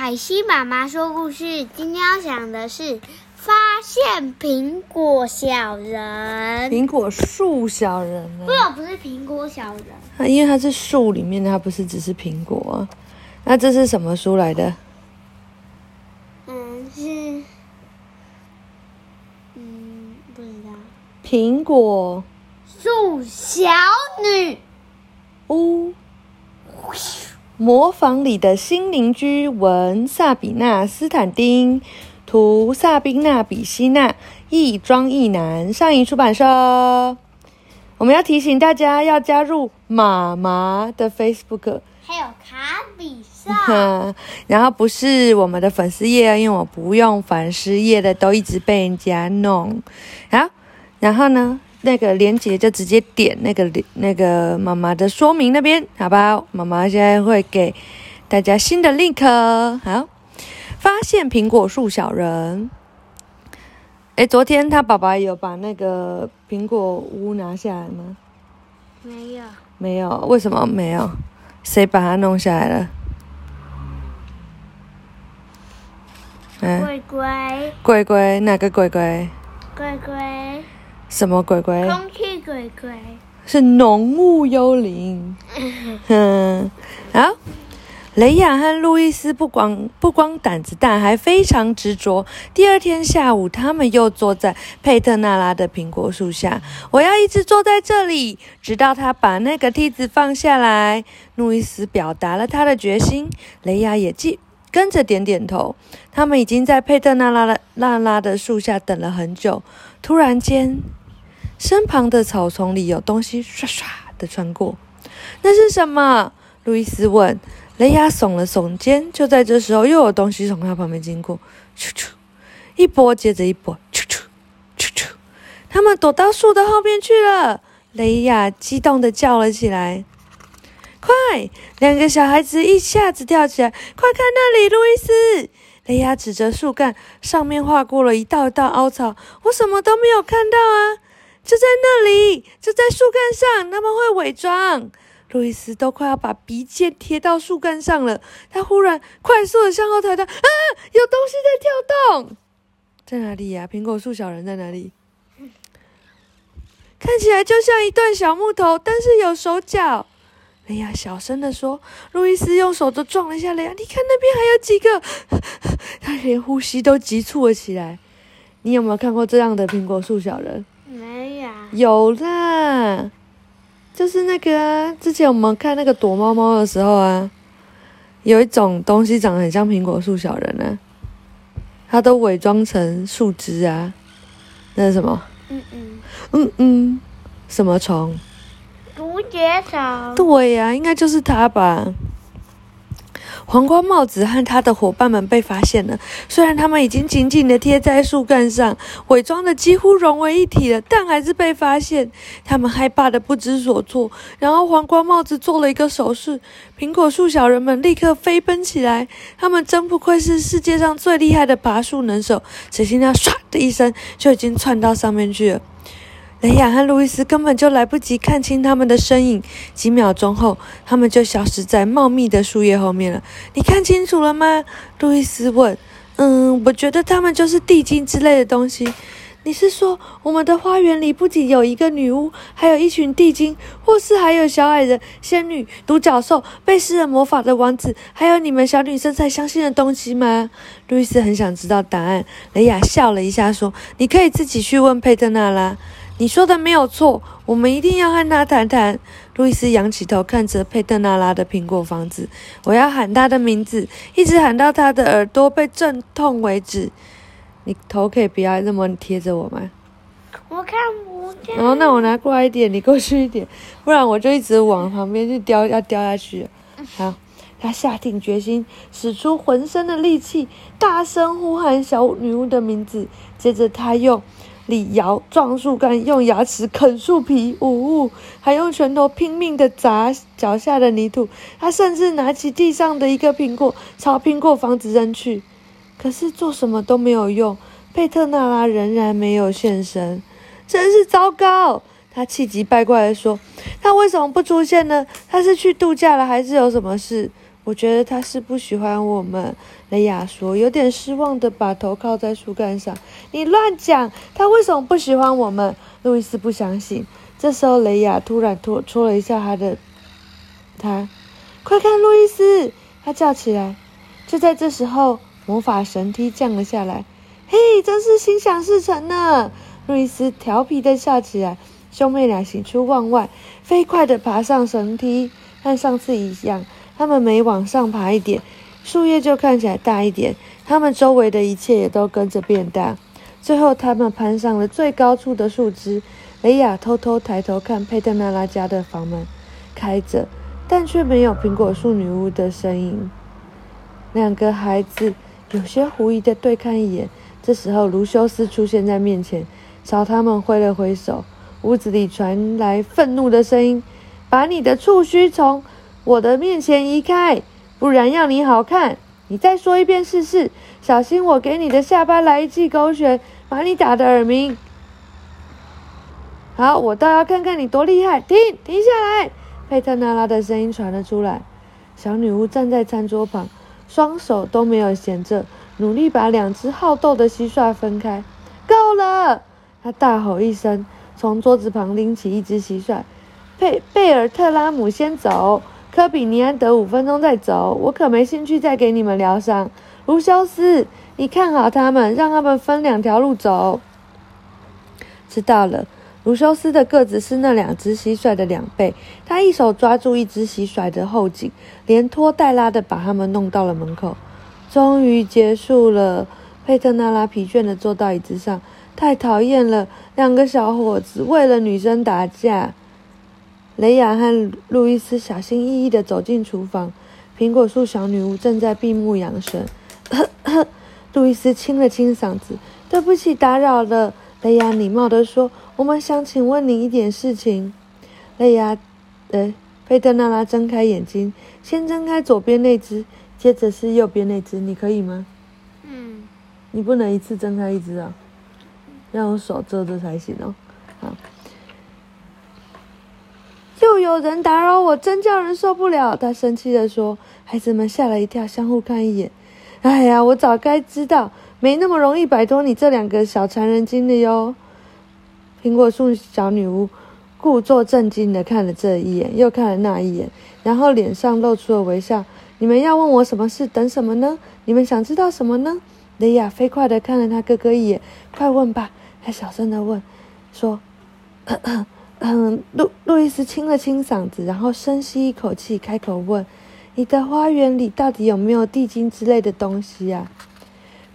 凯西妈妈说故事。今天要讲的是发现苹果小人。苹果树小人呢不？不是苹果小人，啊，因为它是树里面的，它不是只是苹果啊。那这是什么书来的？嗯，是，嗯，不知道。苹果树小女，屋，模仿里的新邻居文萨比娜斯坦丁，图萨宾娜比希娜，译庄译南，上译出版社。我们要提醒大家要加入妈妈的 Facebook。还有卡比上。然后不是我们的粉丝页，因为我不用粉丝页的，都一直被人家弄。好，然后呢，那个链接就直接点那个链那个妈妈的说明那边，好吧？妈妈现在会给大家新的 link。好，发现苹果树小人。诶，昨天他爸爸有把那个苹果屋拿下来吗？没有，没有，为什么没有？谁把它弄下来了？嗯，龟龟，鬼鬼哪个鬼鬼？龟龟，什么鬼鬼？空气鬼鬼。是浓雾幽灵。嗯，好。雷亚和路易斯不光不光胆子大，还非常执着。第二天下午，他们又坐在佩特纳拉的苹果树下。我要一直坐在这里，直到他把那个梯子放下来。路易斯表达了他的决心，雷亚也记跟着点点头。他们已经在佩特纳拉的纳拉的树下等了很久。突然间，身旁的草丛里有东西唰唰的穿过。那是什么？路易斯问。雷亚耸了耸肩。就在这时候，又有东西从他旁边经过，咻咻，一波接着一波，咻咻，咻咻。他们躲到树的后面去了。雷亚激动地叫了起来：“快！”两个小孩子一下子跳起来，快看那里，路易斯！雷亚指着树干，上面划过了一道道凹槽。我什么都没有看到啊！就在那里，就在树干上，他们会伪装。路易斯都快要把鼻尖贴到树干上了，他忽然快速的向后抬头，啊，有东西在跳动，在哪里呀、苹果树小人在哪里？看起来就像一段小木头，但是有手脚。雷亚小声的说。路易斯用手都撞了一下雷亚，你看那边还有几个，他连呼吸都急促了起来。你有没有看过这样的苹果树小人？没有，有啦，就是那个啊，之前我们看那个躲猫猫的时候啊，有一种东西长得很像苹果树小人呢、它都伪装成树枝啊，那是什么？嗯嗯，嗯嗯，什么虫？竹节虫。对呀、应该就是它吧。黄瓜帽子和他的伙伴们被发现了，虽然他们已经紧紧地贴在树干上，伪装的几乎融为一体了，但还是被发现。他们害怕的不知所措。然后黄瓜帽子做了一个手势，苹果树小人们立刻飞奔起来。他们真不愧是世界上最厉害的爬树能手，只听到唰的一声，就已经窜到上面去了。雷亚和路易斯根本就来不及看清他们的身影，几秒钟后，他们就消失在茂密的树叶后面了。你看清楚了吗？路易斯问。嗯，我觉得他们就是地精之类的东西。你是说，我们的花园里不仅有一个女巫，还有一群地精，或是还有小矮人、仙女、独角兽、被施了魔法的王子，还有你们小女生才相信的东西吗？路易斯很想知道答案。雷亚笑了一下，说：“你可以自己去问佩特纳拉。”你说的没有错，我们一定要和他谈谈。路易斯仰起头看着佩特纳拉的苹果房子，我要喊他的名字，一直喊到他的耳朵被震痛为止。你头可以不要那么贴着我吗？我看不见。然后，那我拿过来一点，你过去一点，不然我就一直往旁边去掉，要掉下去。好，他下定决心，使出浑身的力气，大声呼喊小女巫的名字。接着，他用力摇撞树干，用牙齿啃树皮，呜呜，还用拳头拼命地砸脚下的泥土。他甚至拿起地上的一个苹果，朝苹果房子扔去。可是做什么都没有用，佩特纳拉仍然没有现身，真是糟糕！他气急败坏地说：“他为什么不出现呢？他是去度假了，还是有什么事？”我觉得他是不喜欢我们。雷亚说，有点失望的把头靠在树干上。你乱讲！他为什么不喜欢我们？路易斯不相信。这时候，雷亚突然戳戳了一下他的他，快看，路易斯！他叫起来。就在这时候，魔法神梯降了下来。嘿，真是心想事成呢！路易斯调皮的笑起来。兄妹俩喜出望外，飞快的爬上绳梯，和上次一样。他们每往上爬一点，树叶就看起来大一点，他们周围的一切也都跟着变大。最后，他们攀上了最高处的树枝。雷亚偷偷抬头看佩特曼拉家的房门开着，但却没有苹果树女巫的身影。两个孩子有些狐疑地对看一眼。这时候，卢修斯出现在面前，朝他们挥了挥手。屋子里传来愤怒的声音：“把你的触须从我的面前移开，不然要你好看！你再说一遍试试，小心我给你的下巴来一记狗血，把你打的耳鸣。”好，我倒要看看你多厉害！停，停下来！佩特纳拉的声音传了出来。小女巫站在餐桌旁，双手都没有闲着，努力把两只好斗的蟋蟀分开。够了！她大吼一声。从桌子旁拎起一只蟋蟀，佩贝尔特拉姆先走，科比尼安德五分钟再走。我可没兴趣再给你们疗伤。卢修斯，你看好他们，让他们分两条路走。知道了。卢修斯的个子是那两只蟋蟀的两倍，他一手抓住一只蟋蟀的后颈，连拖带拉的把他们弄到了门口。终于结束了。佩特纳拉疲倦的坐到椅子上。太讨厌了！两个小伙子为了女生打架。雷雅和路易斯小心翼翼地走进厨房，苹果树小女巫正在闭目养神。路易斯清了清嗓子：“对不起，打扰了。”雷雅礼貌地说：“我们想请问你一点事情。”雷亚，呃，佩特娜拉睁开眼睛，先睁开左边那只，接着是右边那只，你可以吗？嗯。你不能一次睁开一只啊。要用手遮着才行哦。好，又有人打扰我，真叫人受不了。他生气的说：“孩子们吓了一跳，相互看一眼。哎呀，我早该知道，没那么容易摆脱你这两个小馋人精的哟。”苹果树小女巫故作震惊的看了这一眼，又看了那一眼，然后脸上露出了微笑。你们要问我什么事？等什么呢？你们想知道什么呢？雷亚飞快的看了他哥哥一眼，快问吧。他小声的问：“说，嗯，路路易斯清了清嗓子，然后深吸一口气，开口问：你的花园里到底有没有地精之类的东西呀？”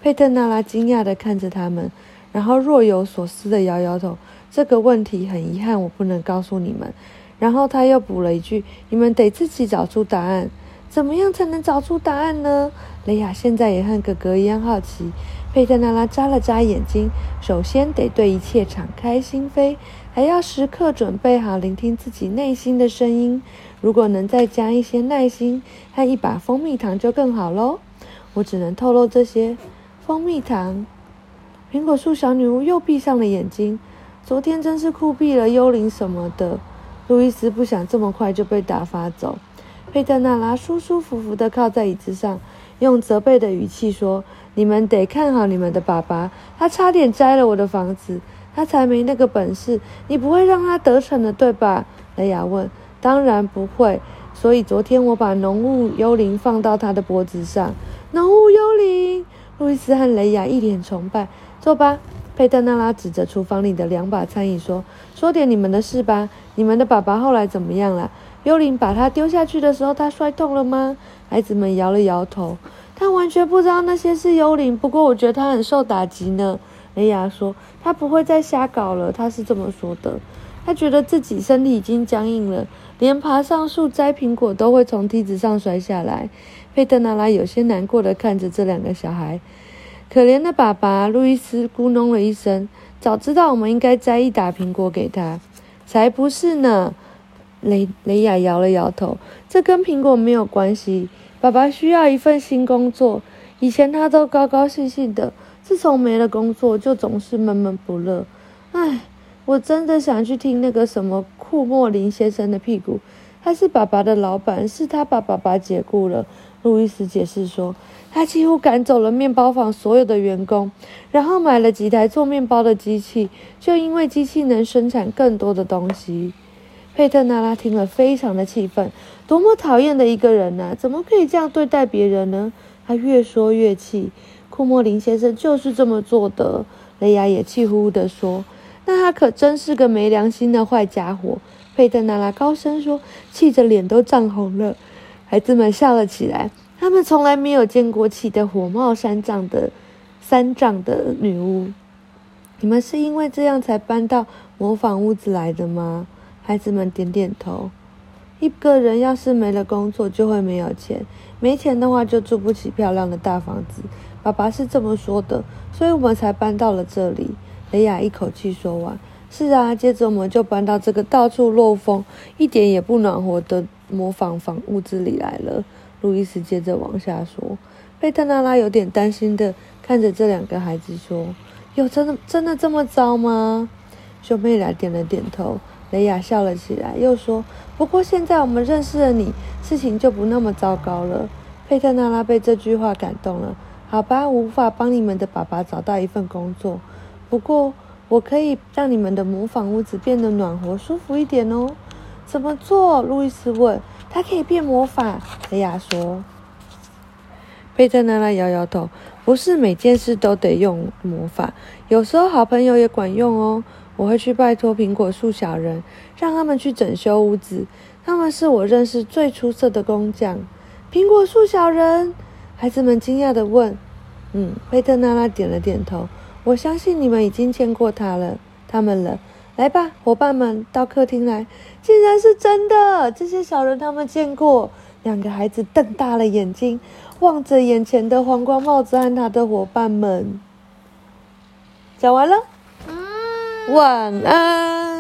佩特纳拉惊讶的看着他们，然后若有所思地摇摇头。这个问题很遗憾，我不能告诉你们。然后他又补了一句：“你们得自己找出答案。怎么样才能找出答案呢？”雷亚现在也和哥哥一样好奇。佩特娜拉眨了眨眼睛，首先得对一切敞开心扉，还要时刻准备好聆听自己内心的声音。如果能再加一些耐心和一把蜂蜜糖就更好喽。我只能透露这些。蜂蜜糖。苹果树小女巫又闭上了眼睛。昨天真是酷毙了，幽灵什么的。路易斯不想这么快就被打发走。佩特纳拉舒舒服服地靠在椅子上，用责备的语气说。你们得看好你们的爸爸，他差点摘了我的房子，他才没那个本事。你不会让他得逞的，对吧？雷雅问。当然不会。所以昨天我把浓雾幽灵放到他的脖子上。浓雾幽灵，路易斯和雷雅一脸崇拜。坐吧，佩特纳拉指着厨房里的两把餐椅说：“说点你们的事吧。你们的爸爸后来怎么样了？幽灵把他丢下去的时候，他摔痛了吗？”孩子们摇了摇头。他完全不知道那些是幽灵，不过我觉得他很受打击呢。雷亚说：“他不会再瞎搞了。”他是这么说的。他觉得自己身体已经僵硬了，连爬上树摘苹果都会从梯子上摔下来。佩特纳拉有些难过的看着这两个小孩。可怜的爸爸，路易斯咕哝了一声：“早知道我们应该摘一打苹果给他。”才不是呢。雷雷亚摇了摇头：“这跟苹果没有关系。”爸爸需要一份新工作，以前他都高高兴兴的，自从没了工作，就总是闷闷不乐。唉，我真的想去听那个什么库莫林先生的屁股，他是爸爸的老板，是他把爸爸解雇了。路易斯解释说，他几乎赶走了面包房所有的员工，然后买了几台做面包的机器，就因为机器能生产更多的东西。佩特娜拉听了，非常的气愤，多么讨厌的一个人呐！怎么可以这样对待别人呢？他越说越气。库莫林先生就是这么做的。雷亚也气呼呼地说：“那他可真是个没良心的坏家伙。”佩特娜拉高声说，气得脸都涨红了。孩子们笑了起来。他们从来没有见过气得火冒三丈的三丈的女巫。你们是因为这样才搬到模仿屋子来的吗？孩子们点点头。一个人要是没了工作，就会没有钱。没钱的话，就住不起漂亮的大房子。爸爸是这么说的，所以我们才搬到了这里。雷亚一口气说完：“是啊。”接着我们就搬到这个到处漏风、一点也不暖和的模仿房屋子里来了。路易斯接着往下说。贝特娜拉有点担心的看着这两个孩子说：“有真的真的这么糟吗？”兄妹俩点了点头。雷亚笑了起来，又说：“不过现在我们认识了你，事情就不那么糟糕了。”佩特娜拉被这句话感动了。好吧，无法帮你们的爸爸找到一份工作，不过我可以让你们的模仿屋子变得暖和、舒服一点哦。怎么做？路易斯问。他可以变魔法。雷亚说。佩特娜拉摇摇头，不是每件事都得用魔法，有时候好朋友也管用哦。我会去拜托苹果树小人，让他们去整修屋子。他们是我认识最出色的工匠。苹果树小人。孩子们惊讶地问：“嗯。”佩特娜拉点了点头。我相信你们已经见过他了，他们了。来吧，伙伴们，到客厅来。竟然是真的！这些小人他们见过。两个孩子瞪大了眼睛，望着眼前的皇冠帽子和他的伙伴们。讲完了。晚安。